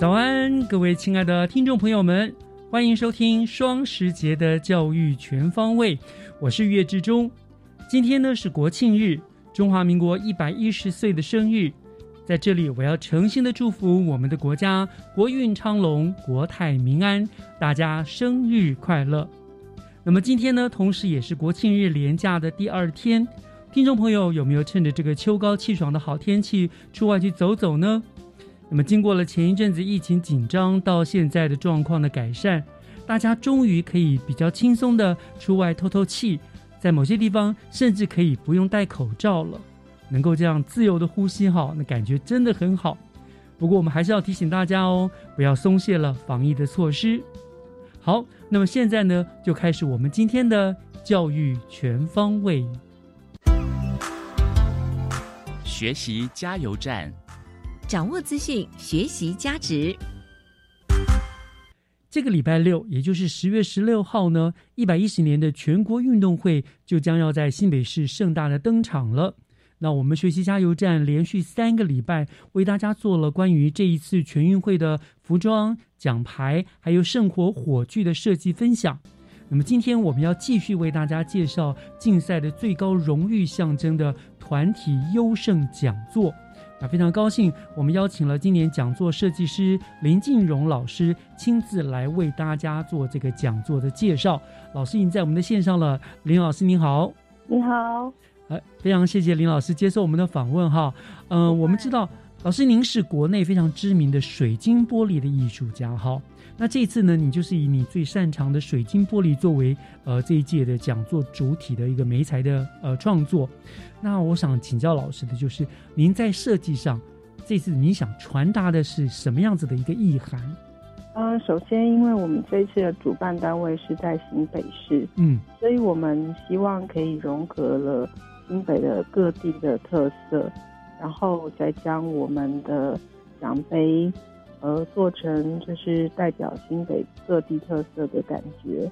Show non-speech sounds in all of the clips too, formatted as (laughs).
早安，各位亲爱的听众朋友们，欢迎收听双十节的教育全方位。我是岳志忠。今天呢是国庆日，中华民国一百一十岁的生日，在这里我要诚心的祝福我们的国家国运昌隆、国泰民安，大家生日快乐。那么今天呢，同时也是国庆日连假的第二天，听众朋友有没有趁着这个秋高气爽的好天气出外去走走呢？那么，经过了前一阵子疫情紧张到现在的状况的改善，大家终于可以比较轻松的出外透透气，在某些地方甚至可以不用戴口罩了，能够这样自由的呼吸哈，那感觉真的很好。不过，我们还是要提醒大家哦，不要松懈了防疫的措施。好，那么现在呢，就开始我们今天的教育全方位学习加油站。掌握资讯，学习价值。这个礼拜六，也就是十月十六号呢，一百一十年的全国运动会就将要在新北市盛大的登场了。那我们学习加油站连续三个礼拜为大家做了关于这一次全运会的服装、奖牌，还有圣火火炬的设计分享。那么今天我们要继续为大家介绍竞赛的最高荣誉象征的团体优胜讲座。那非常高兴，我们邀请了今年讲座设计师林静荣老师亲自来为大家做这个讲座的介绍。老师已经在我们的线上了，林老师您好，你好，呃，非常谢谢林老师接受我们的访问哈。嗯，我们知道老师您是国内非常知名的水晶玻璃的艺术家哈。那这次呢，你就是以你最擅长的水晶玻璃作为呃这一届的讲座主体的一个媒材的呃创作。那我想请教老师的就是，您在设计上这次你想传达的是什么样子的一个意涵？嗯，首先因为我们这一次的主办单位是在新北市，嗯，所以我们希望可以融合了新北的各地的特色，然后再将我们的奖杯。呃，做成就是代表新北各地特色的感觉，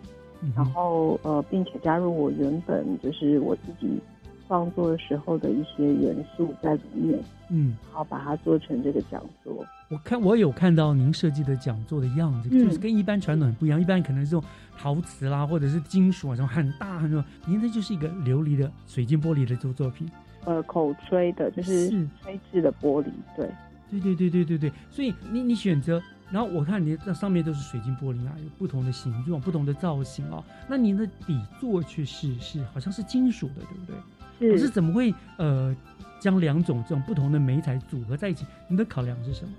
然后呃，并且加入我原本就是我自己创作的时候的一些元素在里面，嗯，好把它做成这个讲座。我看我有看到您设计的讲座的样子，就是跟一般传统很不一样，一般可能是这种陶瓷啦，或者是金属啊，这种很大很多，您这就是一个琉璃的水晶玻璃的作作品，呃，口吹的，就是。吹制的玻璃，对。对对对对对对，所以你你选择，然后我看你那上面都是水晶玻璃啊，有不同的形状、不同的造型哦。那您的底座却是是好像是金属的，对不对？是。可是怎么会呃将两种这种不同的媒材组合在一起？你的考量是什么？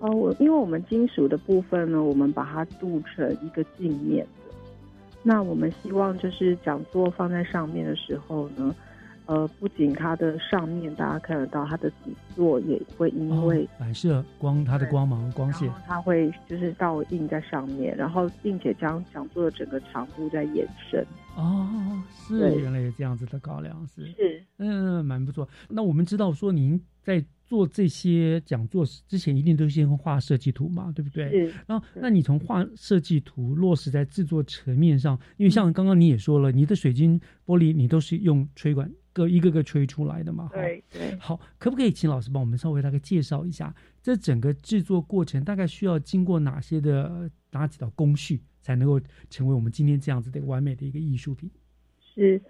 哦，我因为我们金属的部分呢，我们把它镀成一个镜面的。那我们希望就是讲座放在上面的时候呢。呃，不仅它的上面大家看得到，它的底座也会因为反射光，它的光芒光线，它会就是倒映在上面，然后并且将讲座的整个长度在延伸。哦，是原来有这样子的高粱，是是，嗯，蛮不错。那我们知道说您在做这些讲座之前，一定都先画设计图嘛，对不对？然后，那你从画设计图落实在制作层面上，因为像刚刚你也说了，你的水晶玻璃你都是用吹管各一个个吹出来的嘛。对对。好，可不可以请老师帮我们稍微大概介绍一下，这整个制作过程大概需要经过哪些的哪几道工序，才能够成为我们今天这样子的完美的一个艺术品？是。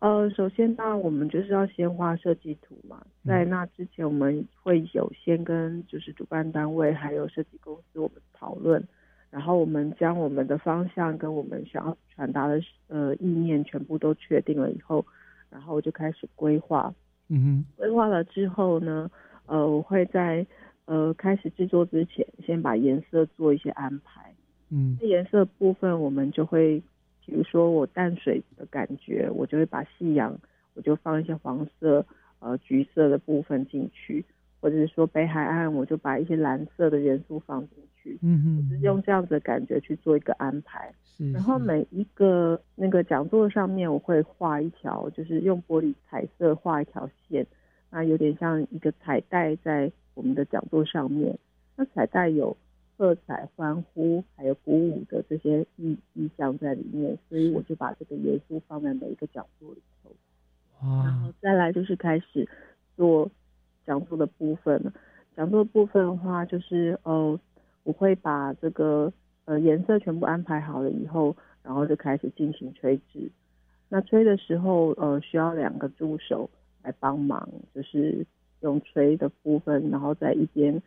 呃，首先当然我们就是要先画设计图嘛，在那之前我们会有先跟就是主办单位还有设计公司我们讨论，然后我们将我们的方向跟我们想要传达的呃意念全部都确定了以后，然后我就开始规划。嗯哼，规划了之后呢，呃，我会在呃开始制作之前先把颜色做一些安排。嗯，颜色部分我们就会。比如说我淡水的感觉，我就会把夕阳，我就放一些黄色、呃橘色的部分进去，或者是说北海岸，我就把一些蓝色的元素放进去。嗯我，就是用这样子的感觉去做一个安排。是。然后每一个那个讲座上面，我会画一条，就是用玻璃彩色画一条线，那有点像一个彩带在我们的讲座上面。那彩带有。喝彩、欢呼，还有鼓舞的这些意意象在里面，所以我就把这个元素放在每一个讲座里头。然后再来就是开始做讲座的部分了。讲座部分的话，就是呃，我会把这个呃颜色全部安排好了以后，然后就开始进行吹制。那吹的时候，呃，需要两个助手来帮忙，就是用吹的部分，然后在一边。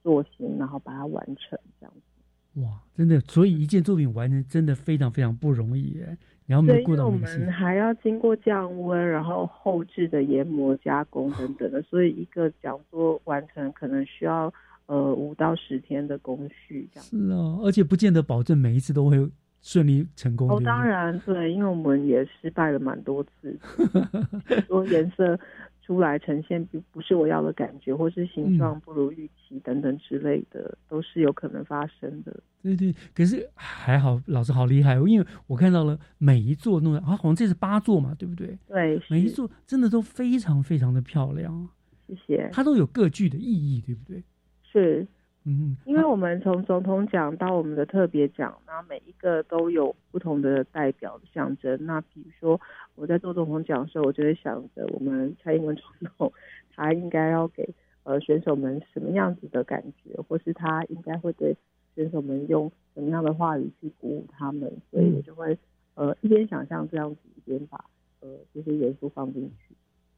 塑形，然后把它完成，这样子。哇，真的，所以一件作品完成真的非常非常不容易耶。然后对，因为我们还要经过降温，然后后置的研磨加工等等的，所以一个讲座完成可能需要呃五到十天的工序这样。是啊，而且不见得保证每一次都会顺利成功。哦，当然对，因为我们也失败了蛮多次，(laughs) 说颜色。出来呈现不不是我要的感觉，或是形状不如预期等等之类的，都是有可能发生的。对对，可是还好，老师好厉害哦，因为我看到了每一座弄的，啊，好像这是八座嘛，对不对？对，每一座真的都非常非常的漂亮。谢谢。它都有各具的意义，对不对？是。嗯，因为我们从总统奖到我们的特别奖，那每一个都有不同的代表的象征。那比如说我在做总统奖的时候，我就会想着我们蔡英文总统，(laughs) 他应该要给呃选手们什么样子的感觉，或是他应该会对选手们用什么样的话语去鼓舞他们。所以我就会呃一边想象这样子，一边把呃这些元素放进去。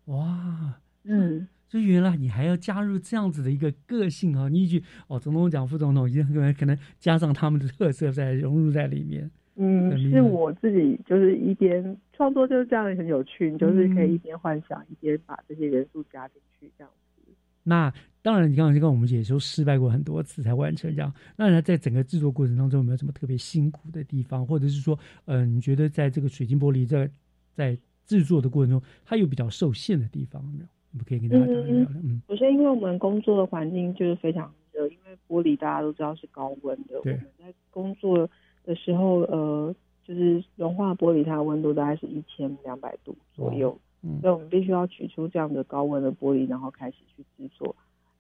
哇，嗯。就原来你还要加入这样子的一个个性啊！你一句哦，总统讲副总统，一定可能可能加上他们的特色在融入在里面。嗯，是我自己就是一边创作就是这样很有趣，你就是可以一边幻想一边把这些元素加进去这样子。那当然，你刚刚就跟我们解说失败过很多次才完成这样。那在整个制作过程当中有没有什么特别辛苦的地方，或者是说，嗯，你觉得在这个水晶玻璃在在制作的过程中，它有比较受限的地方没有？可以跟大家聊聊。嗯，首先，因为我们工作的环境就是非常热，因为玻璃大家都知道是高温的。对。我们在工作的时候，呃，就是融化玻璃，它的温度大概是一千两百度左右。嗯。所以我们必须要取出这样的高温的玻璃，然后开始去制作。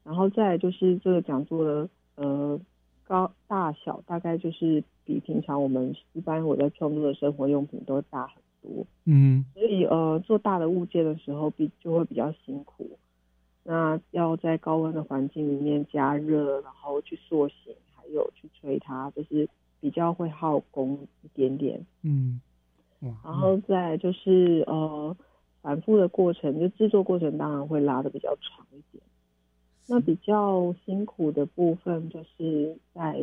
然后再就是这个讲座的呃高大小，大概就是比平常我们一般我在创作的生活用品都大很。多，嗯，所以呃，做大的物件的时候比就会比较辛苦。那要在高温的环境里面加热，然后去塑形，还有去吹它，就是比较会耗工一点点。嗯，然后再就是呃，反复的过程，就制作过程当然会拉的比较长一点。那比较辛苦的部分就是在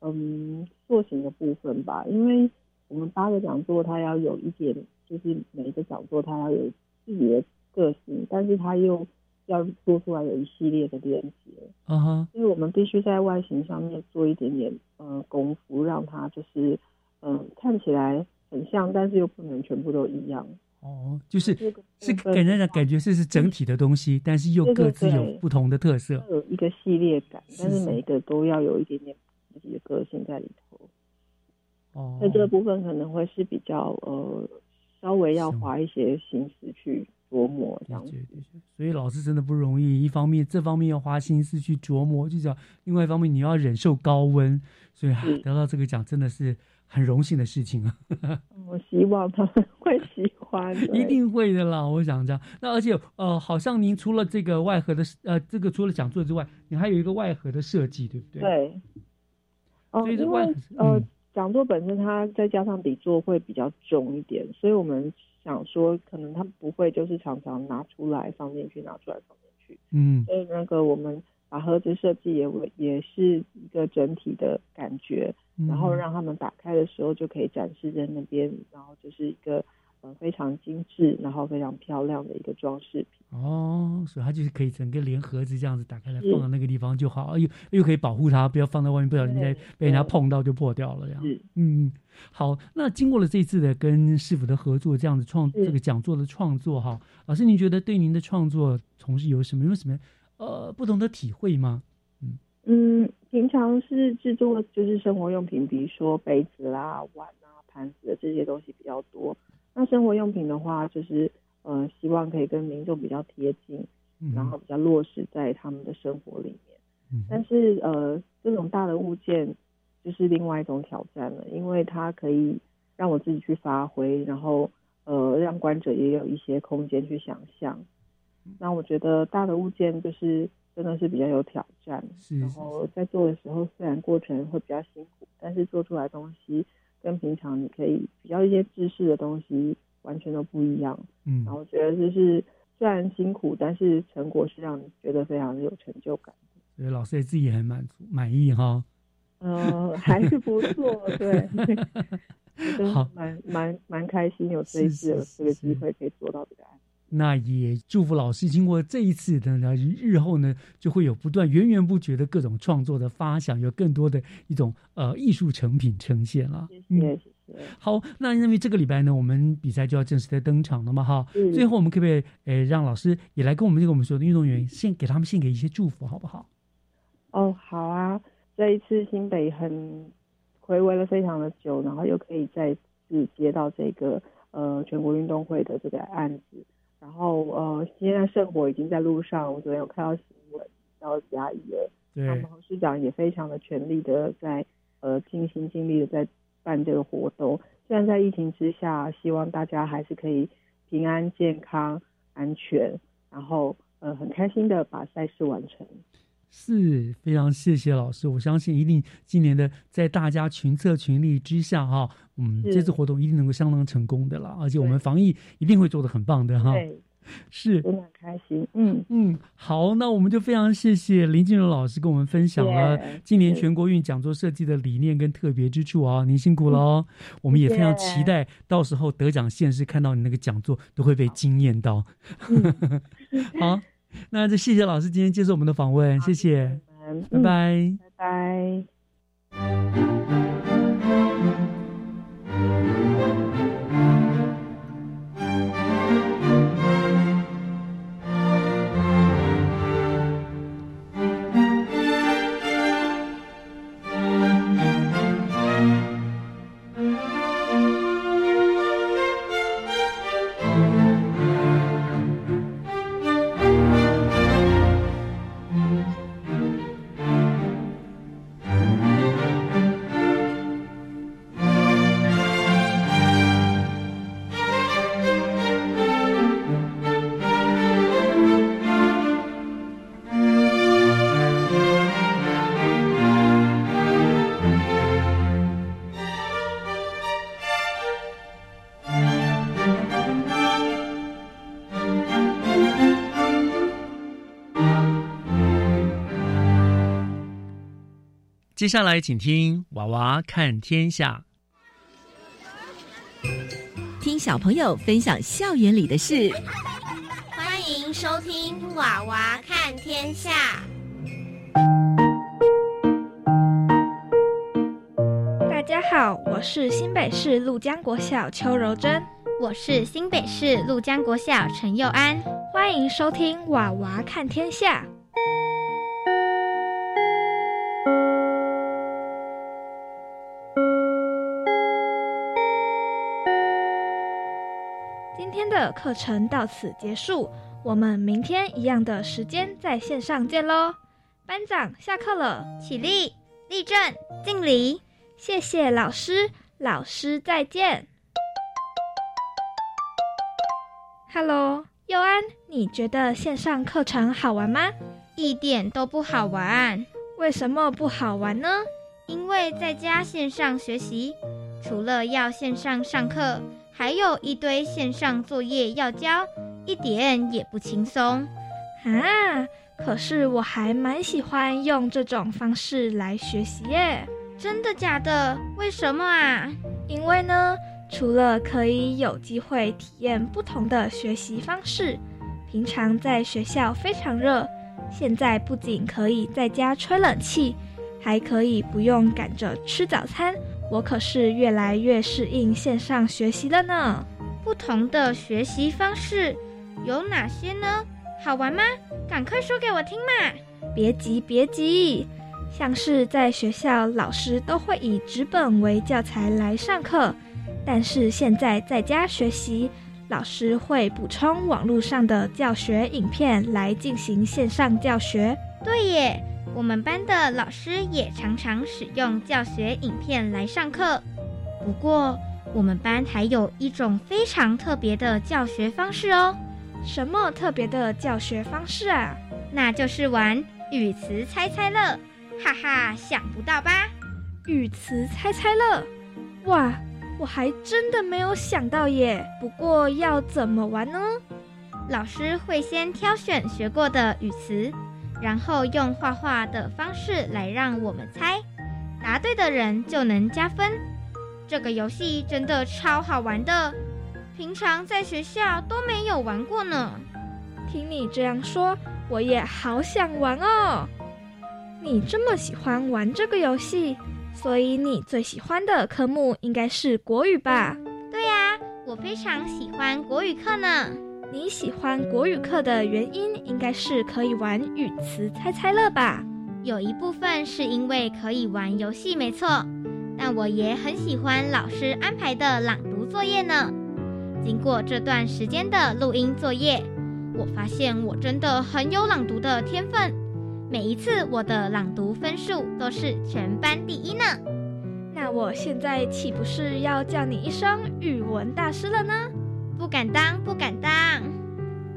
嗯塑形的部分吧，因为。我们八个讲座，它要有一点，就是每一个讲座它要有自己的个性，但是它又要做出来有一系列的链接。嗯哼，因为我们必须在外形上面做一点点呃功夫，让它就是嗯看起来很像，但是又不能全部都一样。哦，就是是给人的感觉这是整体的东西，但是又各自有不同的特色，有一个系列感，但是每一个都要有一点点自己的个性在里头。哦，那这个部分可能会是比较呃，稍微要花一些心思去琢磨这样子。所以老师真的不容易，一方面这方面要花心思去琢磨，就讲另外一方面你要忍受高温，所以得到这个奖真的是很荣幸的事情啊。(laughs) 我希望他们会喜欢，(laughs) 一定会的啦。我想这样。那而且呃，好像您除了这个外盒的呃，这个除了讲座之外，你还有一个外盒的设计，对不对？对。哦，因为呃。讲座本身，它再加上底座会比较重一点，所以我们想说，可能它不会就是常常拿出来放进去，拿出来放进去。嗯，所以那个我们把盒子设计也也是一个整体的感觉，然后让他们打开的时候就可以展示在那边，然后就是一个。呃，非常精致，然后非常漂亮的一个装饰品哦，所以它就是可以整个连盒子这样子打开来放到那个地方就好，又又可以保护它，不要放在外面，不小心被被人家碰到就破掉了这样。嗯，好，那经过了这次的跟师傅的合作，这样子创这个讲座的创作哈，老师您觉得对您的创作从事有什么有什么呃不同的体会吗？嗯嗯，平常是制作就是生活用品，比如说杯子啦、碗啊、盘子的这些东西比较多。那生活用品的话，就是呃，希望可以跟民众比较贴近，然后比较落实在他们的生活里面。嗯，但是呃，这种大的物件就是另外一种挑战了，因为它可以让我自己去发挥，然后呃，让观者也有一些空间去想象。那我觉得大的物件就是真的是比较有挑战，然后在做的时候虽然过程会比较辛苦，但是做出来东西。跟平常你可以比较一些知识的东西完全都不一样，嗯，然后我觉得就是虽然辛苦，但是成果是让你觉得非常的有成就感。所以老师也自己也很满足满意哈。嗯，还是不错，对 (laughs) (laughs) 好，蛮蛮蛮开心有这一次有这个机会可以做到这个案。那也祝福老师，经过这一次的呢，日后呢，就会有不断源源不绝的各种创作的发想，有更多的一种呃艺术成品呈现了。谢谢。好，那因为这个礼拜呢，我们比赛就要正式的登场了嘛，哈。最后，我们可不可以诶，让老师也来跟我们这个我们所有的运动员献给他们献给一些祝福，好不好？哦，好啊。这一次新北很回味了非常的久，然后又可以再次接到这个呃全国运动会的这个案子。然后呃，现在圣火已经在路上。我昨天有看到新闻，到嘉义了。对。他们侯市长也非常的全力的在呃尽心尽力的在办这个活动。虽然在疫情之下，希望大家还是可以平安健康、安全，然后呃很开心的把赛事完成。是非常谢谢老师，我相信一定今年的在大家群策群力之下哈，嗯，这次活动一定能够相当成功的了，而且我们防疫一定会做的很棒的哈。对，是，真的很开心。嗯嗯，好，那我们就非常谢谢林静荣老师跟我们分享了今年全国运讲座设计的理念跟特别之处啊，您辛苦了哦。我们也非常期待到时候得奖现实看到你那个讲座都会被惊艳到。(laughs) 好。(laughs) 那就谢谢老师今天接受我们的访问，谢谢，拜拜，拜拜。接下来，请听《娃娃看天下》，听小朋友分享校园里的事。欢迎收听《娃娃看天下》。大家好，我是新北市陆江国小邱柔珍，我是新北市陆江国小陈佑安。欢迎收听《娃娃看天下》。的课程到此结束，我们明天一样的时间在线上见喽。班长下课了，起立，立正，敬礼，谢谢老师，老师再见。Hello，佑安，你觉得线上课程好玩吗？一点都不好玩。为什么不好玩呢？因为在家线上学习，除了要线上上课，还有一堆线上作业要交，一点也不轻松啊。可是我还蛮喜欢用这种方式来学习耶，真的假的？为什么啊？因为呢，除了可以有机会体验不同的学习方式，平常在学校非常热，现在不仅可以在家吹冷气，还可以不用赶着吃早餐，我可是越来越适应线上学习了呢。不同的学习方式有哪些呢？好玩吗？赶快说给我听嘛！别急，别急。像是在学校，老师都会以纸本为教材来上课，但是现在在家学习，老师会补充网络上的教学影片来进行线上教学。对耶，我们班的老师也常常使用教学影片来上课。不过，我们班还有一种非常特别的教学方式哦。什么特别的教学方式啊？那就是玩语词猜猜乐，哈哈，想不到吧？语词猜猜乐，哇，我还真的没有想到耶。不过要怎么玩呢？老师会先挑选学过的语词，然后用画画的方式来让我们猜，答对的人就能加分。这个游戏真的超好玩的。平常在学校都没有玩过呢，听你这样说，我也好想玩哦。你这么喜欢玩这个游戏，所以你最喜欢的科目应该是国语吧？对呀，我非常喜欢国语课呢。你喜欢国语课的原因，应该是可以玩语词猜猜乐吧？有一部分是因为可以玩游戏，没错，但我也很喜欢老师安排的朗读作业呢。经过这段时间的录音作业，我发现我真的很有朗读的天分。每一次我的朗读分数都是全班第一呢。那我现在岂不是要叫你一声语文大师了呢？不敢当，不敢当。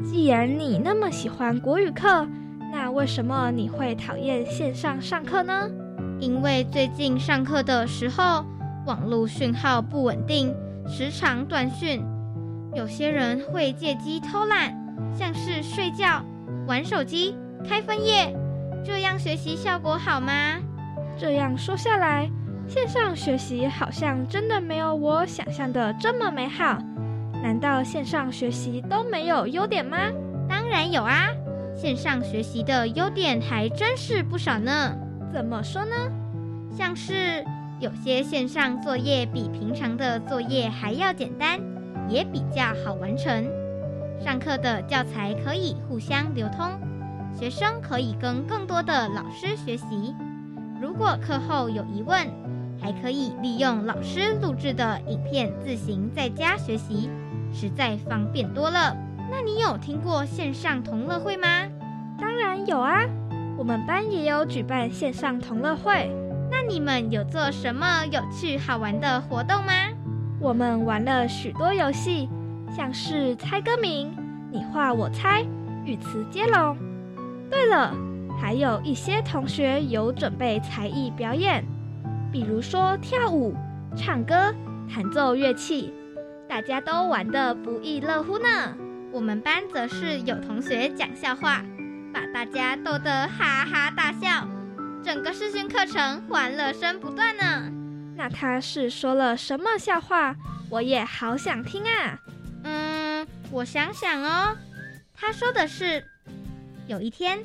既然你那么喜欢国语课，那为什么你会讨厌线上上课呢？因为最近上课的时候，网络讯号不稳定，时常断讯。有些人会借机偷懒，像是睡觉、玩手机、开分页，这样学习效果好吗？这样说下来，线上学习好像真的没有我想象的这么美好。难道线上学习都没有优点吗？当然有啊，线上学习的优点还真是不少呢。怎么说呢？像是有些线上作业比平常的作业还要简单。也比较好完成。上课的教材可以互相流通，学生可以跟更多的老师学习。如果课后有疑问，还可以利用老师录制的影片自行在家学习，实在方便多了。那你有听过线上同乐会吗？当然有啊，我们班也有举办线上同乐会。那你们有做什么有趣好玩的活动吗？我们玩了许多游戏，像是猜歌名、你画我猜、语词接龙。对了，还有一些同学有准备才艺表演，比如说跳舞、唱歌、弹奏乐器，大家都玩得不亦乐乎呢。我们班则是有同学讲笑话，把大家逗得哈哈大笑，整个视讯课程欢乐声不断呢。那他是说了什么笑话？我也好想听啊。嗯，我想想哦。他说的是，有一天，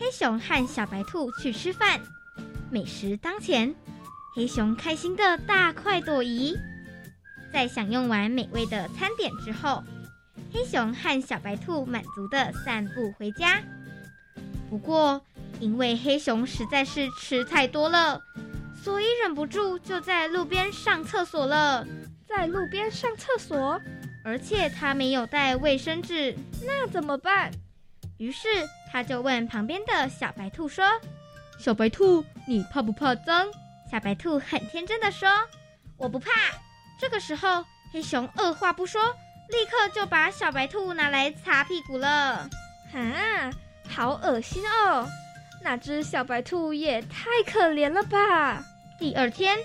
黑熊和小白兔去吃饭，美食当前，黑熊开心的大快朵颐。在享用完美味的餐点之后，黑熊和小白兔满足的散步回家。不过，因为黑熊实在是吃太多了。所以忍不住就在路边上厕所了。在路边上厕所？而且他没有带卫生纸，那怎么办？于是他就问旁边的小白兔说：“小白兔，你怕不怕脏？”小白兔很天真的说：“我不怕。”这个时候，黑熊二话不说，立刻就把小白兔拿来擦屁股了。啊，好恶心哦！那只小白兔也太可怜了吧！第二天，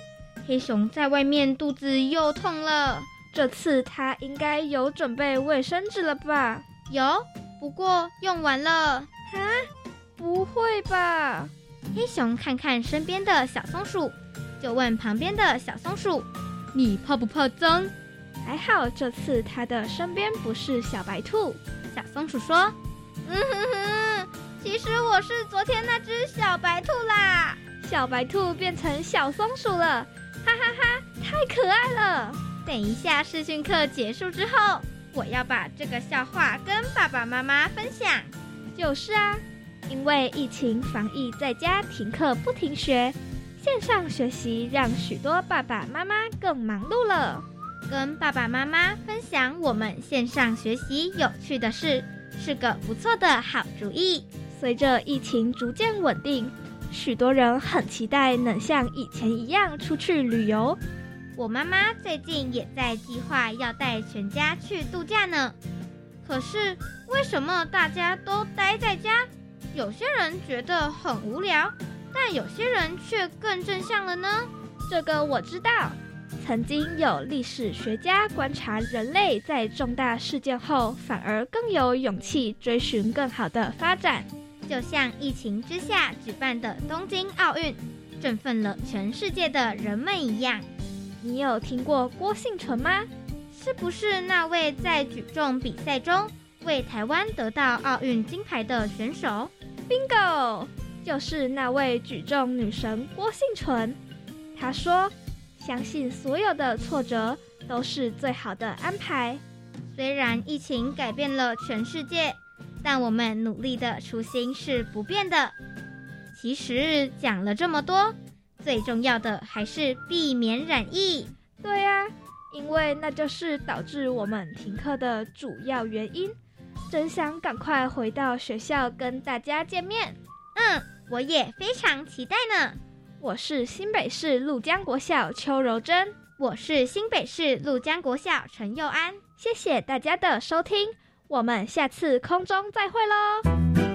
黑熊在外面肚子又痛了。这次他应该有准备卫生纸了吧？有，不过用完了。啊，不会吧？黑熊看看身边的小松鼠，就问旁边的小松鼠：“你怕不怕脏？”还好这次他的身边不是小白兔。小松鼠说：“嗯哼哼，其实我是昨天那只小白兔啦。”小白兔变成小松鼠了，哈哈哈，太可爱了！等一下试训课结束之后，我要把这个笑话跟爸爸妈妈分享。就是啊，因为疫情防疫在家停课不停学，线上学习让许多爸爸妈妈更忙碌了。跟爸爸妈妈分享我们线上学习有趣的事，是个不错的好主意。随着疫情逐渐稳定。许多人很期待能像以前一样出去旅游。我妈妈最近也在计划要带全家去度假呢。可是为什么大家都待在家？有些人觉得很无聊，但有些人却更正向了呢？这个我知道。曾经有历史学家观察人类在重大事件后，反而更有勇气追寻更好的发展。就像疫情之下举办的东京奥运，振奋了全世界的人们一样。你有听过郭幸存吗？是不是那位在举重比赛中为台湾得到奥运金牌的选手？Bingo，就是那位举重女神郭幸存。她说：“相信所有的挫折都是最好的安排。”虽然疫情改变了全世界。但我们努力的初心是不变的。其实讲了这么多，最重要的还是避免染疫。对呀，因为那就是导致我们停课的主要原因。真想赶快回到学校跟大家见面。嗯，我也非常期待呢。我是新北市陆江国小邱柔珍，我是新北市陆江国小陈佑安。谢谢大家的收听。我们下次空中再会喽。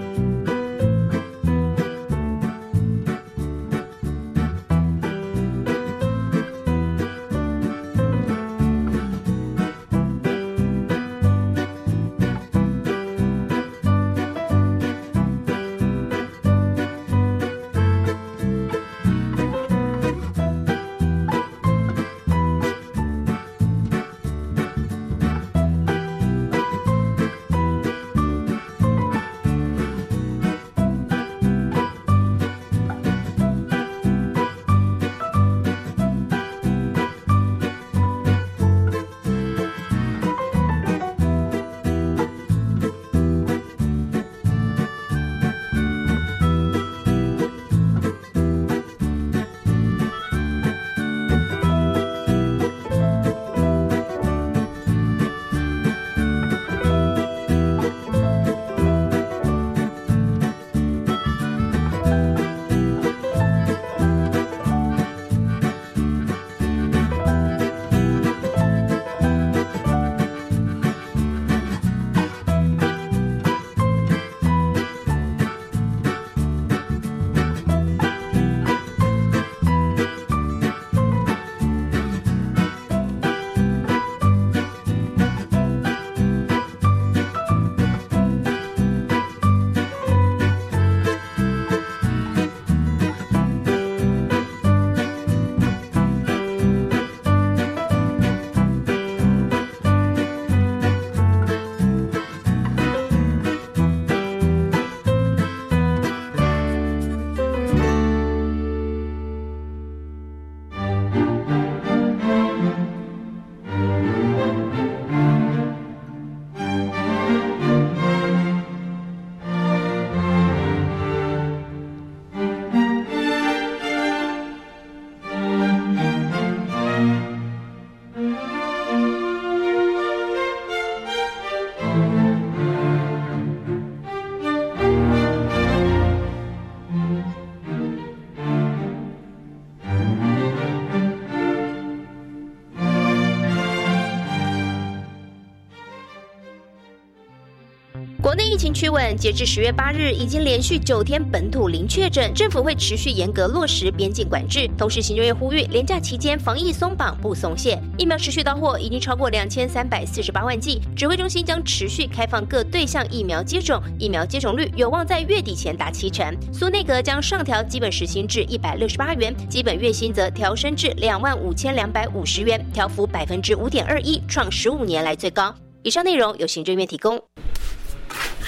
趋稳，截至十月八日，已经连续九天本土零确诊。政府会持续严格落实边境管制，同时行政院呼吁，连假期间防疫松绑不松懈。疫苗持续到货，已经超过两千三百四十八万剂。指挥中心将持续开放各对象疫苗接种，疫苗接种率有望在月底前达七成。苏内阁将上调基本时薪至一百六十八元，基本月薪则调升至两万五千两百五十元，调幅百分之五点二一，创十五年来最高。以上内容由行政院提供。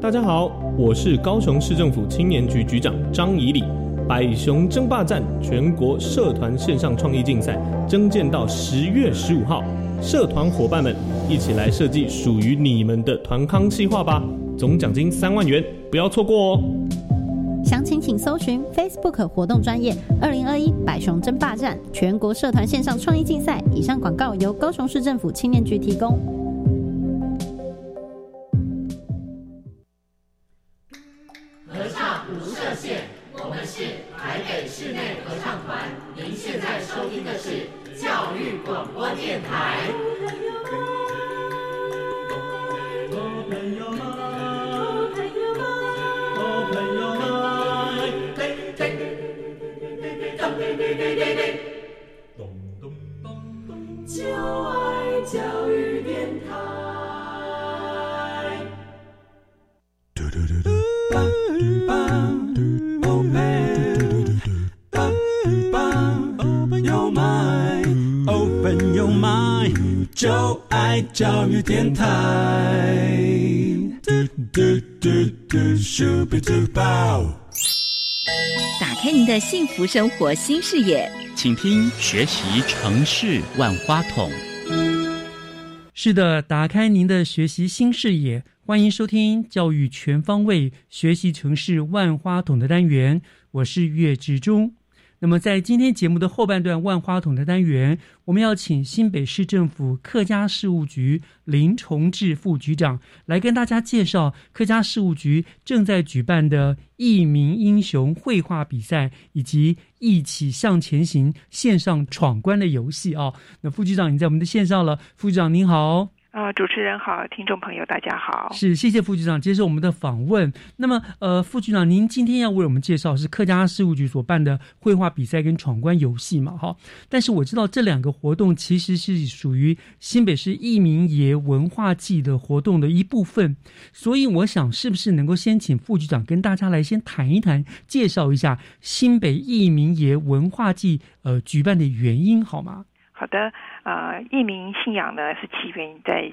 大家好，我是高雄市政府青年局局长张怡礼。百雄争霸战全国社团线上创意竞赛征建到十月十五号，社团伙伴们一起来设计属于你们的团康计划吧！总奖金三万元，不要错过哦！详情请搜寻 Facebook 活动专业二零二一百雄争霸战全国社团线上创意竞赛。以上广告由高雄市政府青年局提供。教育电台。打开您的幸福生活新视野，请听学习城市万花筒。是的，打开您的学习新视野，欢迎收听教育全方位学习城市万花筒的单元，我是岳志忠。那么，在今天节目的后半段，万花筒的单元，我们要请新北市政府客家事务局林崇志副局长来跟大家介绍客家事务局正在举办的“艺名英雄”绘画比赛，以及“一起向前行”线上闯关的游戏啊。那副局长已经在我们的线上了，副局长您好。啊，主持人好，听众朋友大家好，是谢谢副局长接受我们的访问。那么，呃，副局长，您今天要为我们介绍是客家事务局所办的绘画比赛跟闯关游戏嘛？哈，但是我知道这两个活动其实是属于新北市义民爷文化季的活动的一部分，所以我想是不是能够先请副局长跟大家来先谈一谈，介绍一下新北义民爷文化季呃举办的原因好吗？好的，呃，义民信仰呢是起源在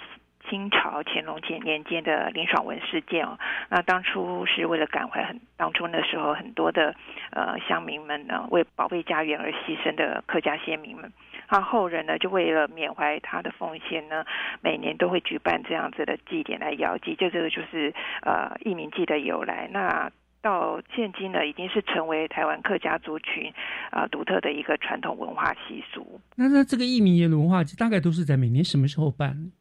清朝乾隆年年间的林爽文事件哦。那当初是为了感怀很当初那时候很多的呃乡民们呢为保卫家园而牺牲的客家先民们，那后人呢就为了缅怀他的奉献呢，每年都会举办这样子的祭典来遥祭，就这个就是呃义民祭的由来。那到现今呢，已经是成为台湾客家族群啊独特的一个传统文化习俗。那那这个义民爷文化节大概都是在每年什么时候办？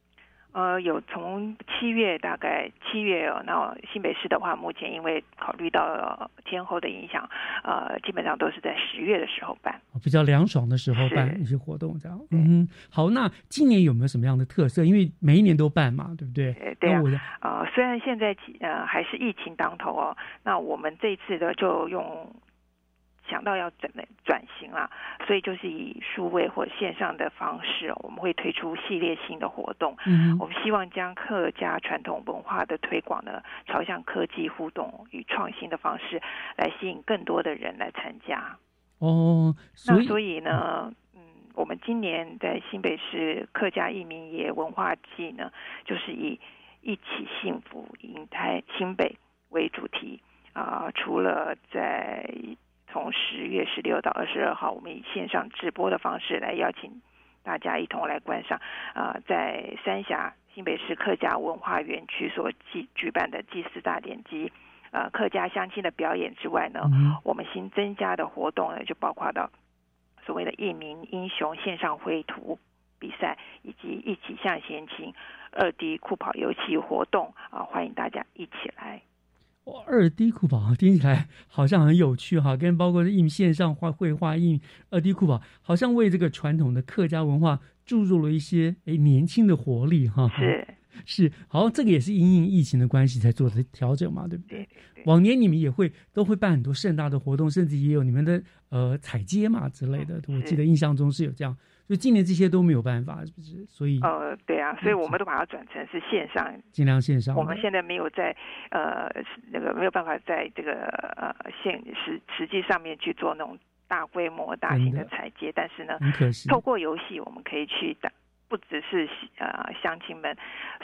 呃，有从七月大概七月哦，那新北市的话，目前因为考虑到天候的影响，呃，基本上都是在十月的时候办，比较凉爽的时候办一些活动，这样。嗯，好，那今年有没有什么样的特色？因为每一年都办嘛，对不对？对啊。呃，虽然现在呃还是疫情当头哦，那我们这次的就用。想到要怎么转型啦，所以就是以数位或线上的方式，我们会推出系列性的活动。嗯，我们希望将客家传统文化的推广呢，朝向科技互动与创新的方式，来吸引更多的人来参加。哦，那所以呢，嗯，我们今年在新北市客家一民爷文化季呢，就是以一起幸福迎台新北为主题啊，除了在从十月十六到二十二号，我们以线上直播的方式来邀请大家一同来观赏啊，在三峡新北市客家文化园区所祭举办的祭祀大典及呃客家乡亲的表演之外呢，我们新增加的活动呢，就包括到所谓的“一名英雄”线上绘图比赛，以及“一起向前行”二 D 酷跑游戏活动啊，欢迎大家一起来。哇，二 D 酷宝听起来好像很有趣哈，跟包括印线上画绘画印二 D 酷宝，好像为这个传统的客家文化注入了一些诶年轻的活力哈。是是，好，这个也是因应疫情的关系才做的调整嘛，对不对？往年你们也会都会办很多盛大的活动，甚至也有你们的呃彩街嘛之类的，我记得印象中是有这样。就今年这些都没有办法，是不是？所以呃，对啊，所以我们都把它转成是线上，尽量线上。我们现在没有在呃那个没有办法在这个呃现实实际上面去做那种大规模、大型的采接，但是呢，透过游戏我们可以去打。不只是呃乡亲们，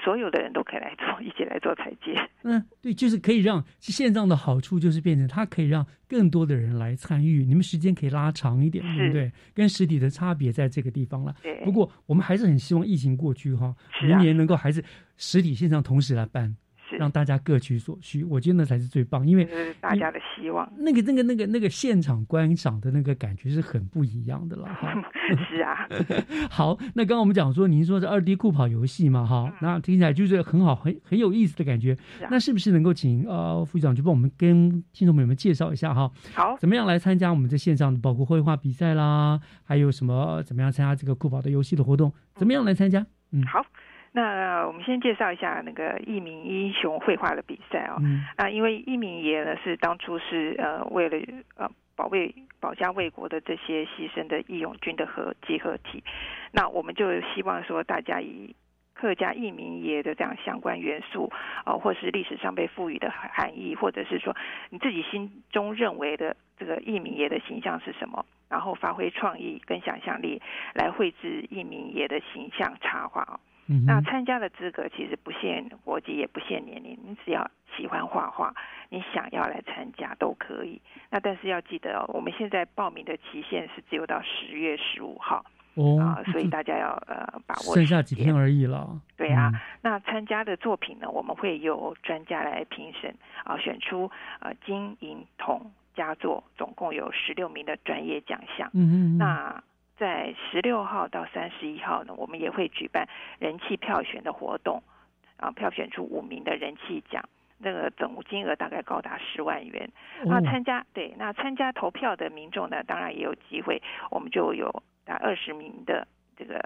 所有的人都可以来做，一起来做裁剪。嗯，对，就是可以让线上的好处就是变成它可以让更多的人来参与，你们时间可以拉长一点，对不对？跟实体的差别在这个地方了。对。不过我们还是很希望疫情过去哈，明年能够还是实体线上同时来办。让大家各取所需，我觉得那才是最棒，因为大家的希望。那个、那个、那个、那个现场观赏的那个感觉是很不一样的了。(laughs) 是啊。(laughs) 好，那刚刚我们讲说，您说是二 D 酷跑游戏嘛？哈，那听起来就是很好、很很有意思的感觉。那是不是能够请呃副局长去帮我们跟听众朋友们介绍一下哈？好，怎么样来参加我们这线上的包括绘画比赛啦，还有什么怎么样参加这个酷跑的游戏的活动？怎么样来参加？嗯，好。那我们先介绍一下那个一名英雄绘画的比赛哦。那因为一名爷呢是当初是呃为了呃保卫保家卫国的这些牺牲的义勇军的合集合体，那我们就希望说大家以客家义民爷的这样相关元素啊，或是历史上被赋予的含义，或者是说你自己心中认为的这个义民爷的形象是什么，然后发挥创意跟想象力来绘制义民爷的形象插画哦。那参加的资格其实不限国籍，也不限年龄，你只要喜欢画画，你想要来参加都可以。那但是要记得哦，我们现在报名的期限是只有到十月十五号哦，啊，所以大家要呃把握。剩下几天而已了。对啊，那参加的作品呢，我们会由专家来评审啊，选出呃金银铜佳作，总共有十六名的专业奖项。嗯嗯。那在十六号到三十一号呢，我们也会举办人气票选的活动，啊，票选出五名的人气奖，那个总金额大概高达十万元。那参加对，那参加投票的民众呢，当然也有机会，我们就有达二十名的这个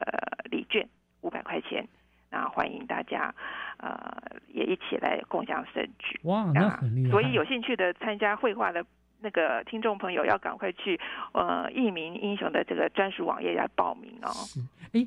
礼券五百块钱，那欢迎大家呃也一起来共享盛举。哇，那很厉害！所以有兴趣的参加绘画的。那个听众朋友要赶快去呃艺名英雄的这个专属网页来报名哦。是，哎，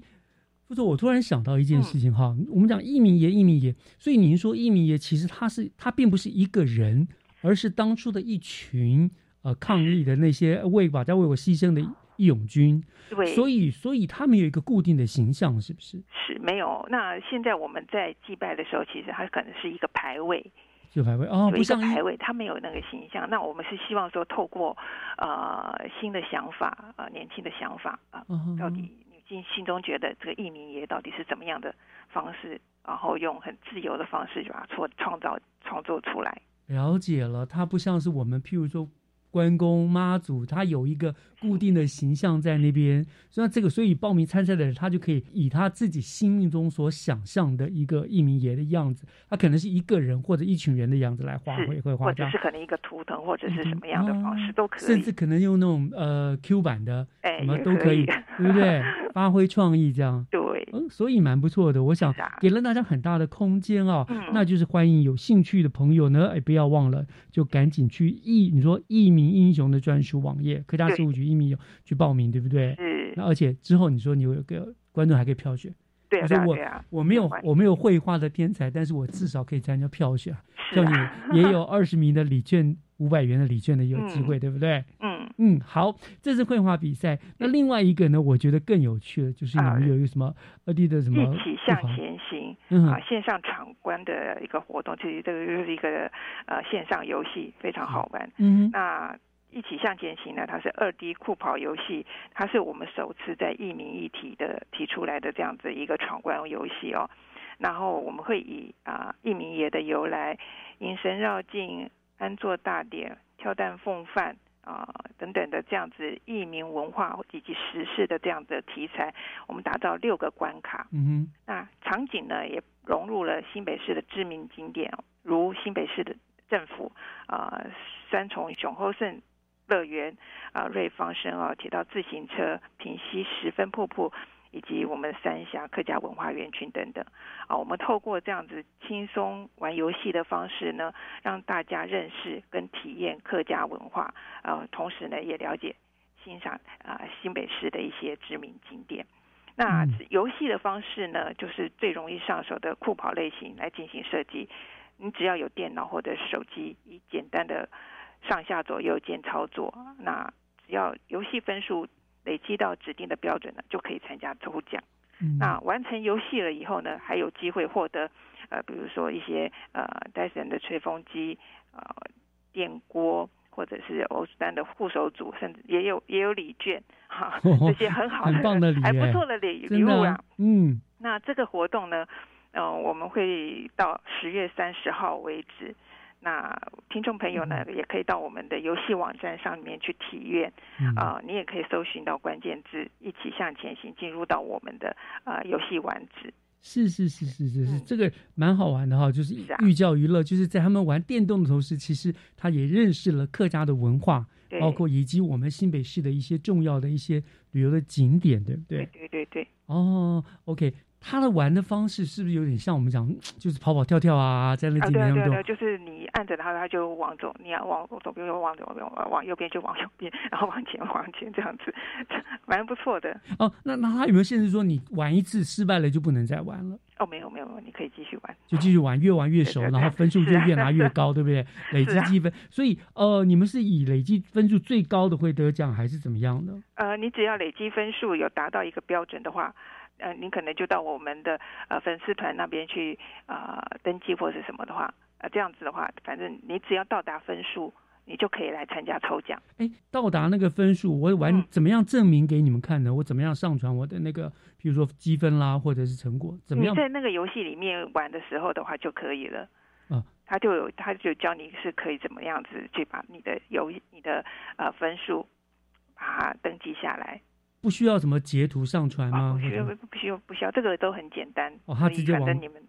傅总，我突然想到一件事情哈，我们讲艺名爷，艺名爷，所以您说艺名爷其实他是他并不是一个人，而是当初的一群呃抗议的那些为保家为国牺牲的义勇军。对，所以所以他们有一个固定的形象，是不是？是没有。那现在我们在祭拜的时候，其实它可能是一个牌位。就排位哦，有一个排位，他没有那个形象。那我们是希望说，透过呃新的想法，呃年轻的想法啊，到底你心心中觉得这个艺名爷到底是怎么样的方式，然后用很自由的方式就把它创创造创作出来。了解了，它不像是我们譬如说。关公妈祖，他有一个固定的形象在那边，所以这个，所以报名参赛的人，他就可以以他自己心目中所想象的一个一名爷的样子，他可能是一个人或者一群人的样子来画绘绘画，或者是可能一个图腾或者是什么样的方式都可以，甚至可能用那种呃 Q 版的，哎，什么都可以，对不对？(laughs) 发挥创意这样，对，嗯，所以蛮不错的。我想给了大家很大的空间啊，那就是欢迎有兴趣的朋友呢，哎，不要忘了，就赶紧去艺，你说艺名英雄的专属网页，科大事务局艺名有去报名，对不对？嗯。那而且之后你说你有一个观众还可以票选，对啊，我我没有我没有绘画的天才，但是我至少可以参加票选，像你也有 (laughs) 二十名的礼券。五百元的礼券的有机会，对不对？嗯嗯，好，这是绘画比赛。那另外一个呢，我觉得更有趣的，就是你们有一个什么二 D 的什么一起向前行嗯啊，线上闯关的一个活动，其实这个就是一个呃线上游戏，非常好玩。嗯，那一起向前行呢，它是二 D 酷跑游戏，它是我们首次在一名一体的提出来的这样子一个闯关游戏哦。然后我们会以啊义民爷的由来，引神绕境、安坐大典、跳蛋奉饭啊等等的这样子艺民文化以及时事的这样的题材，我们打造六个关卡。嗯哼，那场景呢也融入了新北市的知名景点，如新北市的政府啊三重雄厚胜乐园啊瑞芳生啊铁道自行车、平溪十分瀑布。以及我们三峡客家文化园群等等，啊，我们透过这样子轻松玩游戏的方式呢，让大家认识跟体验客家文化，啊，同时呢也了解欣赏啊新北市的一些知名景点。那游戏的方式呢，就是最容易上手的酷跑类型来进行设计。你只要有电脑或者手机，以简单的上下左右键操作，那只要游戏分数。累积到指定的标准呢，就可以参加抽奖。那完成游戏了以后呢，还有机会获得呃，比如说一些呃戴森的吹风机、呃电锅，或者是欧舒丹的护手组，甚至也有也有礼券哈，(laughs) 这些很好的、还不错的礼礼物啊。嗯，那这个活动呢，呃，我们会到十月三十号为止。那听众朋友呢，也可以到我们的游戏网站上面去体验啊，你也可以搜寻到关键字“一起向前行”，进入到我们的呃游戏玩址。是是是是是是，这个蛮好玩的哈，就是寓教于乐，就是在他们玩电动的同时，其实他也认识了客家的文化，包括以及我们新北市的一些重要的一些旅游的景点，对不对？对对对。哦，OK。他的玩的方式是不是有点像我们讲，(tsk) 就是跑跑跳跳啊，在那几年对对对，就是你按着它，它就往左；你要往左边就往左边，往右边就往右边，(laughs) 然后往前往前这样子，(laughs) 蛮不错的。哦，那那他有没有限制说你玩一次失败了就不能再玩了？哦，没有没有，你可以继续玩，就继续玩，越玩越熟，(laughs) 然后分数就越拿越高，对不对？累积积分。所以呃，你们是以累积分数最高的会得奖，还是怎么样的？呃，你只要累积分数有达到一个标准的话。呃，你可能就到我们的呃粉丝团那边去啊登记或者什么的话，呃这样子的话，反正你只要到达分数，你就可以来参加抽奖。哎，到达那个分数，我玩怎么样证明给你们看呢？我怎么样上传我的那个，比如说积分啦，或者是成果？怎么样？在那个游戏里面玩的时候的话就可以了。啊，他就有他就教你是可以怎么样子去把你的游你的呃分数把它登记下来。不需要什么截图上传吗？不需要，不需要，不需要，这个都很简单。哦，他直接反正你们，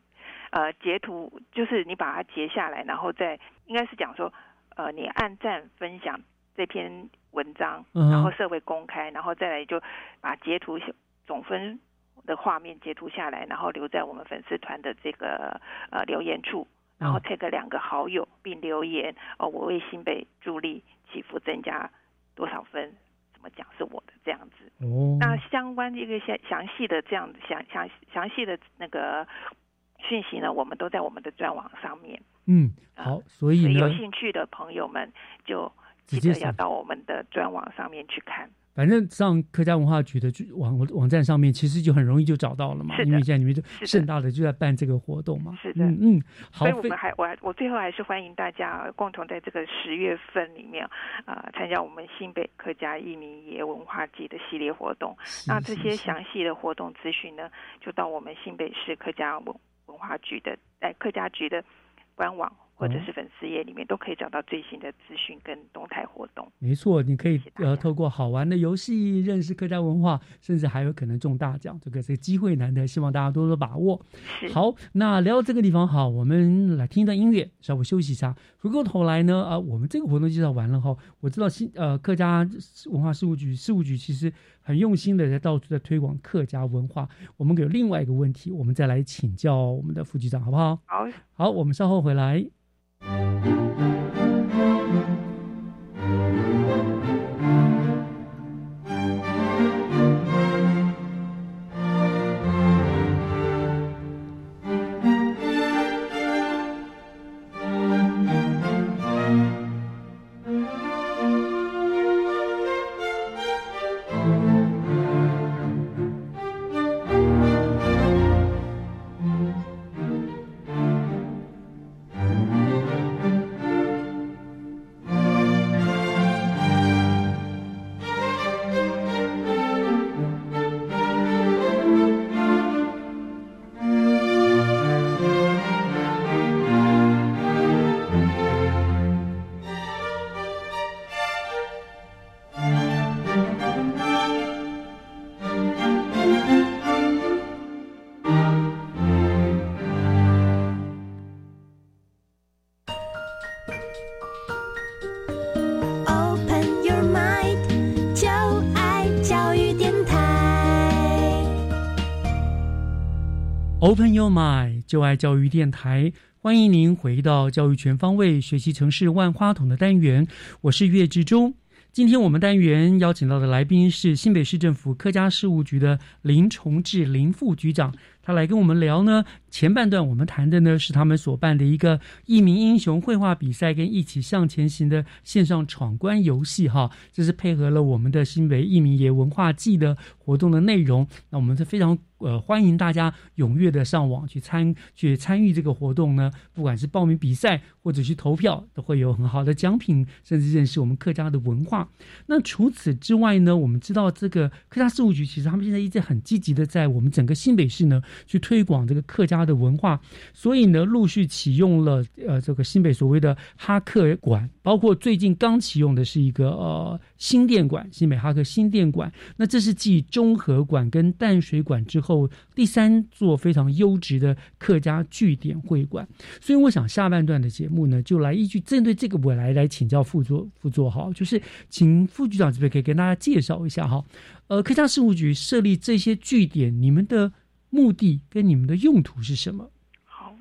呃，截图就是你把它截下来，然后再应该是讲说，呃，你按赞分享这篇文章，然后设为公开，然后再来就把截图总分的画面截图下来，然后留在我们粉丝团的这个呃留言处，然后 take 两个好友并留言哦，我为新北助力起伏增加多少分。怎么讲是我的这样子？哦，那相关一个详详细的这样详详详细的那个讯息呢，我们都在我们的专网上面。嗯，好，所以有兴趣的朋友们就记得要到我们的专网上面去看。反正上客家文化局的网网站上面，其实就很容易就找到了嘛。因为现在你们就盛大的就在办这个活动嘛。是的，嗯嗯。所以我们还我我最后还是欢迎大家共同在这个十月份里面啊参加我们新北客家移民爷文化季的系列活动。那这些详细的活动资讯呢，就到我们新北市客家文文化局的在客家局的官网。或者是粉丝页里面都可以找到最新的资讯跟动态活动。没错，你可以呃透过好玩的游戏认识客家文化，甚至还有可能中大奖，这个这个机会难得，希望大家多多把握。好，那聊到这个地方好，我们来听一段音乐，稍微休息一下。回过头来呢，啊，我们这个活动介绍完了后，我知道新呃客家文化事务局事务局其实很用心的在到处在推广客家文化。我们有另外一个问题，我们再来请教我们的副局长，好不好？好，好，我们稍后回来。thank you Open Your Mind，就爱教育电台，欢迎您回到教育全方位学习城市万花筒的单元，我是岳志忠。今天我们单元邀请到的来宾是新北市政府客家事务局的林崇志林副局长，来跟我们聊呢。前半段我们谈的呢是他们所办的一个一名英雄绘画比赛跟一起向前行的线上闯关游戏哈，这是配合了我们的新北一名爷文化季的活动的内容。那我们是非常呃欢迎大家踊跃的上网去参去参与这个活动呢，不管是报名比赛或者去投票，都会有很好的奖品，甚至认识我们客家的文化。那除此之外呢，我们知道这个客家事务局其实他们现在一直很积极的在我们整个新北市呢去推广这个客家。的文化，所以呢，陆续启用了呃这个新北所谓的哈克馆，包括最近刚启用的是一个呃新店馆，新北哈克新店馆。那这是继中和馆跟淡水馆之后第三座非常优质的客家据点会馆。所以我想下半段的节目呢，就来依据针对这个我来来请教副座副座哈，就是请副局长这边可以跟大家介绍一下哈，呃，客家事务局设立这些据点，你们的。目的跟你们的用途是什么？好，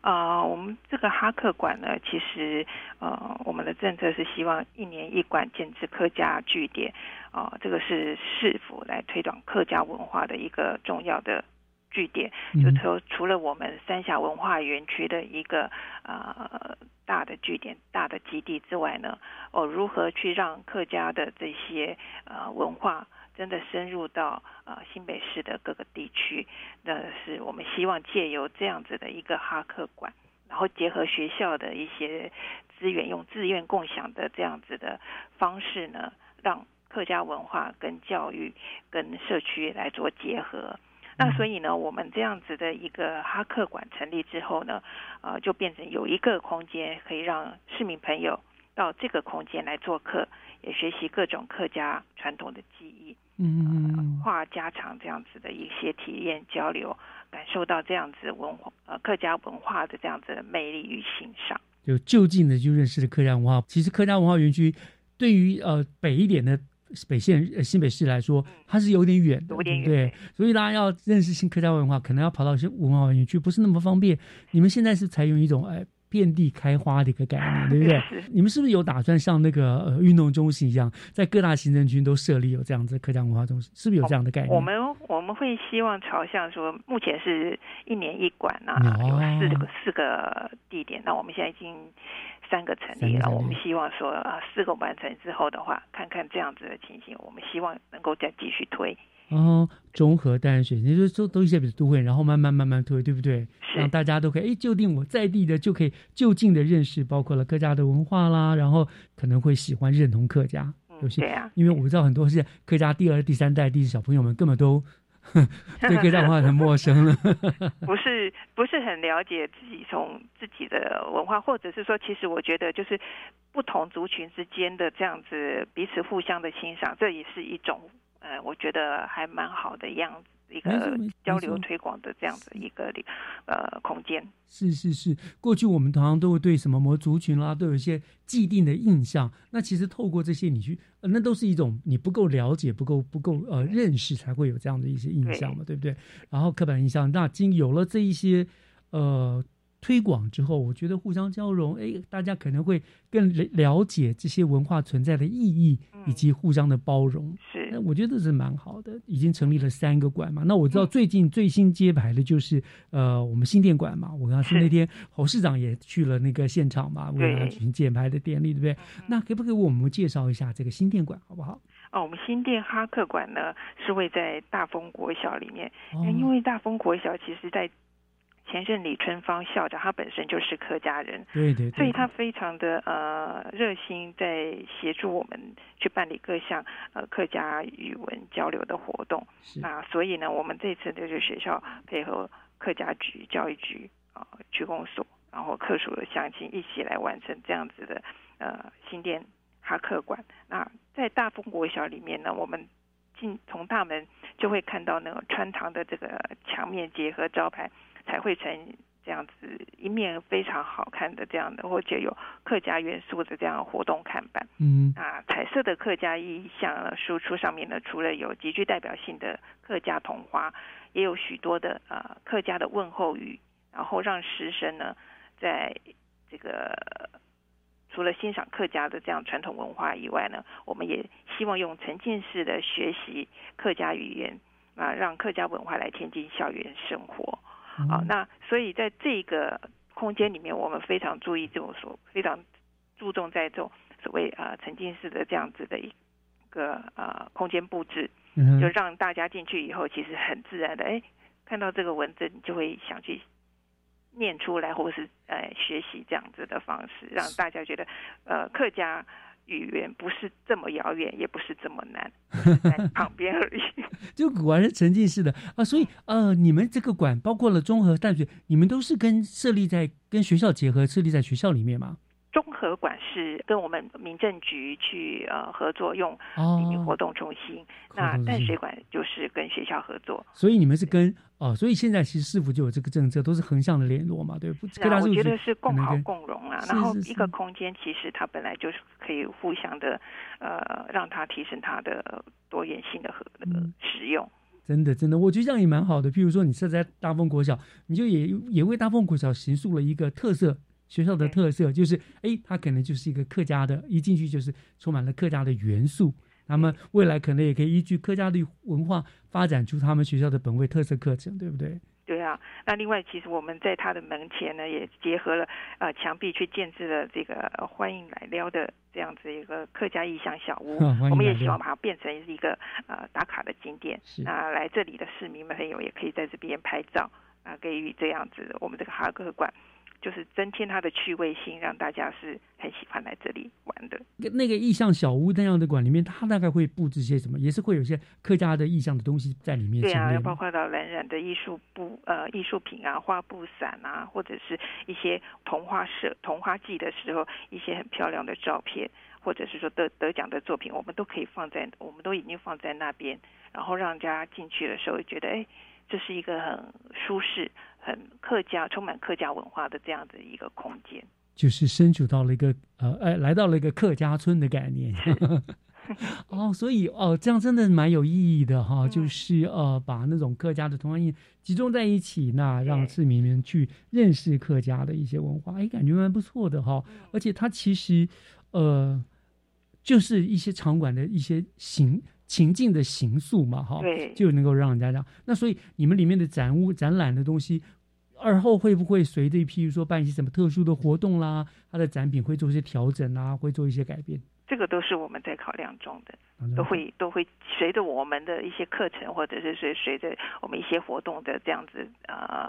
呃，我们这个哈克馆呢，其实呃，我们的政策是希望一年一馆建置客家据点，啊，这个是市府来推广客家文化的一个重要的据点。就说除了我们三峡文化园区的一个呃大的据点、大的基地之外呢，哦，如何去让客家的这些呃文化？真的深入到呃新北市的各个地区，那是我们希望借由这样子的一个哈克馆，然后结合学校的一些资源，用自愿共享的这样子的方式呢，让客家文化跟教育跟社区来做结合。那所以呢，我们这样子的一个哈克馆成立之后呢，呃，就变成有一个空间可以让市民朋友到这个空间来做客，也学习各种客家传统的技艺。嗯，话家常这样子的一些体验交流，感受到这样子文化呃客家文化的这样子的魅力与欣赏，就就近的就认识了客家文化。其实客家文化园区对于呃北一点的北县呃新北市来说，它是有点远，有点远，对，所以大家要认识新客家文化，可能要跑到些文化园区，不是那么方便。你们现在是采用一种哎。遍地开花的一个概念，(laughs) 对不对？你们是不是有打算像那个呃运动中心一样，(laughs) 在各大行政区都设立有这样子客家文化中心？是不是有这样的概念？我们我们会希望朝向说，目前是一年一馆啊，有四个四个地点。那我们现在已经三个成立了，我们希望说啊，四个完成之后的话，看看这样子的情形，我们希望能够再继续推。哦，中和淡水，也就是说都一些比如都会，然后慢慢慢慢推，对不对？让大家都可以哎，就定我在地的就可以就近的认识，包括了客家的文化啦，然后可能会喜欢认同客家，有些啊，因为我知道很多是客家第二、第三代第四小朋友们根本都 (laughs) 对客家文化很陌生了，(laughs) 不是不是很了解自己从自己的文化，或者是说，其实我觉得就是不同族群之间的这样子彼此互相的欣赏，这也是一种。呃，我觉得还蛮好的样子，一个交流推广的这样子一个呃空间。是是是，过去我们通常都会对什么某族群啦，都有一些既定的印象。那其实透过这些，你去，那都是一种你不够了解、不够不够呃认识，才会有这样的一些印象嘛，对不对？然后刻板印象，那经有了这一些呃。推广之后，我觉得互相交融，哎，大家可能会更了解这些文化存在的意义，以及互相的包容。是，那我觉得是蛮好的。已经成立了三个馆嘛，那我知道最近最新揭牌的就是呃，我们新店馆嘛。我刚是那天侯市长也去了那个现场嘛，为了举行揭牌的典礼，对不对？那可不可以我们介绍一下这个新店馆，好不好？哦，我们新店哈克馆呢是位在大丰国小里面，因为大丰国小其实在。前任李春芳校长，他本身就是客家人，对对，所以他非常的呃热心，在协助我们去办理各项呃客家语文交流的活动。那所以呢，我们这次就是学校配合客家局、教育局啊、区公所，然后客属的乡亲一起来完成这样子的呃新店哈客馆。那在大丰国小里面呢，我们进从大门就会看到那个穿堂的这个墙面结合招牌。才会成这样子一面非常好看的这样的，或者有客家元素的这样活动看板。嗯啊，彩色的客家意象输出上面呢，除了有极具代表性的客家童花，也有许多的呃客家的问候语，然后让师生呢在这个除了欣赏客家的这样传统文化以外呢，我们也希望用沉浸式的学习客家语言啊，让客家文化来贴近校园生活。好，那所以在这个空间里面，我们非常注意这种所非常注重在这种所谓啊沉浸式的这样子的一个呃空间布置，就让大家进去以后，其实很自然的，哎，看到这个文字，你就会想去念出来，或者是呃学习这样子的方式，让大家觉得呃客家。语言不是这么遥远，也不是这么难，(laughs) 在旁边而已。(laughs) 就果然是沉浸式的啊，所以呃，你们这个馆包括了综合大学，你们都是跟设立在跟学校结合，设立在学校里面吗？综合馆是跟我们民政局去呃合作用里面活动中心，那淡水馆就是跟学校合作。所以你们是跟哦，所以现在其实市府就有这个政策，都是横向的联络嘛，对不？那我觉得是共好共荣啊。然后一个空间其实它本来就是可以互相的呃，让它提升它的多元性的和使用。真的真的，我觉得这样也蛮好的。譬如说你设在大丰国小，你就也也为大丰国小形塑了一个特色。学校的特色就是，哎，它可能就是一个客家的，一进去就是充满了客家的元素。那么未来可能也可以依据客家的文化发展出他们学校的本位特色课程，对不对？对啊。那另外，其实我们在它的门前呢，也结合了呃墙壁去建置了这个欢迎来撩的这样子一个客家意象小屋。我们也希望把它变成一个呃打卡的景点。那来这里的市民朋友也可以在这边拍照啊，给予这样子我们这个哈克馆。就是增添它的趣味性，让大家是很喜欢来这里玩的。那个意象小屋那样的馆里面，它大概会布置些什么？也是会有些客家的意象的东西在里面。对啊，包括到蓝染的艺术布呃艺术品啊，花布伞啊，或者是一些童话社童话季的时候一些很漂亮的照片，或者是说得得奖的作品，我们都可以放在，我们都已经放在那边，然后让大家进去的时候觉得，哎，这是一个很舒适。很客家，充满客家文化的这样的一个空间，就是身处到了一个呃，呃，来到了一个客家村的概念。(laughs) 哦，所以哦，这样真的蛮有意义的哈，就是呃，把那种客家的同音集中在一起，那让市民们去认识客家的一些文化，哎，感觉蛮不错的哈。而且它其实呃，就是一些场馆的一些形。情境的形塑嘛，哈，对就能够让人家这样。那所以你们里面的展物、展览的东西，而后会不会随着，譬如说办一些什么特殊的活动啦，它的展品会做一些调整啊，会做一些改变？这个都是我们在考量中的，都会都会随着我们的一些课程，或者是随随着我们一些活动的这样子呃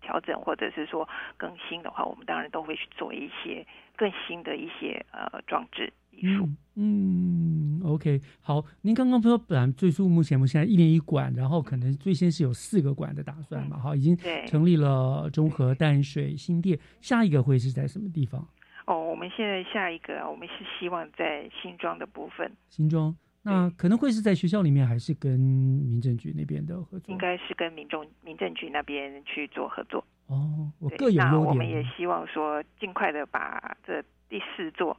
调整，或者是说更新的话，我们当然都会去做一些更新的一些呃装置。嗯嗯，OK，好。您刚刚说，本来最初目前我们现在一年一馆，然后可能最先是有四个馆的打算嘛？哈，已经成立了中和淡水新店，下一个会是在什么地方？哦，我们现在下一个，我们是希望在新庄的部分。新庄，那可能会是在学校里面，还是跟民政局那边的合作？应该是跟民众民政局那边去做合作。哦，我各有优点。我们也希望说，尽快的把这第四座。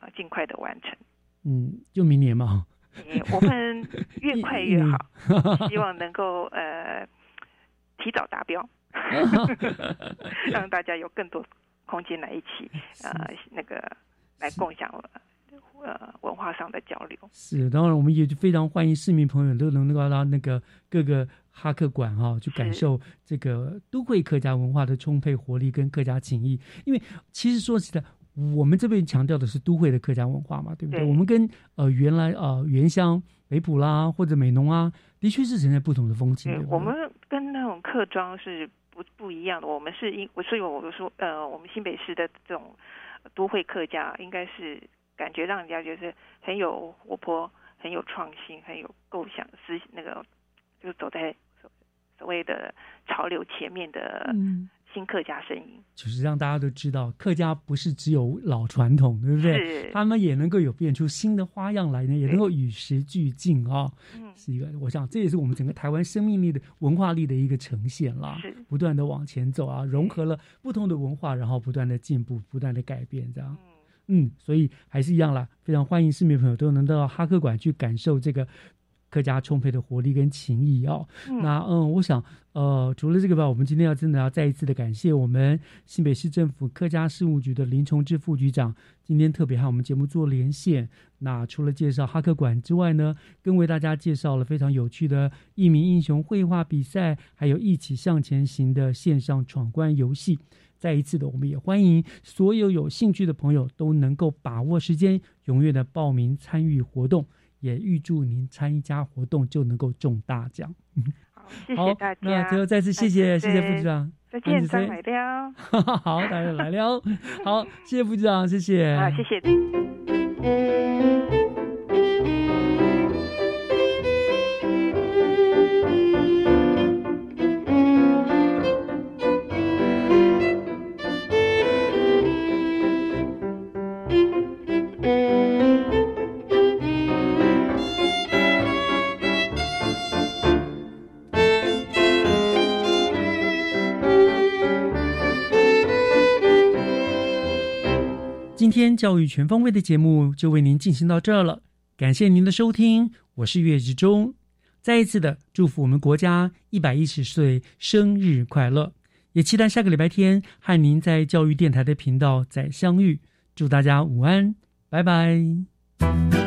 呃，尽快的完成。嗯，就明年嘛。我们越快越好，(laughs) 希望能够呃提早达标，(laughs) 让大家有更多空间来一起 (laughs) 呃那个来共享呃文化上的交流。是，当然我们也非常欢迎市民朋友都能够到那个各个哈克馆哈，去感受这个都会客家文化的充沛活力跟客家情谊。因为其实说实在。我们这边强调的是都会的客家文化嘛，对不对？我们跟呃原来呃原乡北埔啦或者美浓啊，的确是存在不同的风情。我们跟那种客庄是不不一样的。我们是因所以我说呃，我们新北市的这种都会客家，应该是感觉让人家觉得很有活泼、很有创新、很有构想思那个，就走在所谓的潮流前面的。新客家声音，就是让大家都知道，客家不是只有老传统，对不对？他们也能够有变出新的花样来呢，也能够与时俱进啊。嗯，是一个，我想这也是我们整个台湾生命力的文化力的一个呈现啦。是，不断的往前走啊，融合了不同的文化，然后不断的进步，不断的改变，这样。嗯，所以还是一样啦，非常欢迎市民朋友都能到哈克馆去感受这个更加充沛的活力跟情谊哦。那嗯，我想呃，除了这个吧，我们今天要真的要再一次的感谢我们新北市政府客家事务局的林崇志副局长，今天特别和我们节目做连线。那除了介绍哈克馆之外呢，更为大家介绍了非常有趣的一名英雄绘画比赛，还有一起向前行的线上闯关游戏。再一次的，我们也欢迎所有有兴趣的朋友都能够把握时间，踊跃的报名参与活动。也预祝您参加活动就能够中大奖。好，谢谢大家。那最后再次谢谢谢谢副局长，再见，再来了。(laughs) 好，大家来了。好，谢谢副局长，谢谢。啊，谢谢。今天教育全方位的节目就为您进行到这儿了，感谢您的收听，我是岳志忠，再一次的祝福我们国家一百一十岁生日快乐，也期待下个礼拜天和您在教育电台的频道再相遇，祝大家午安，拜拜。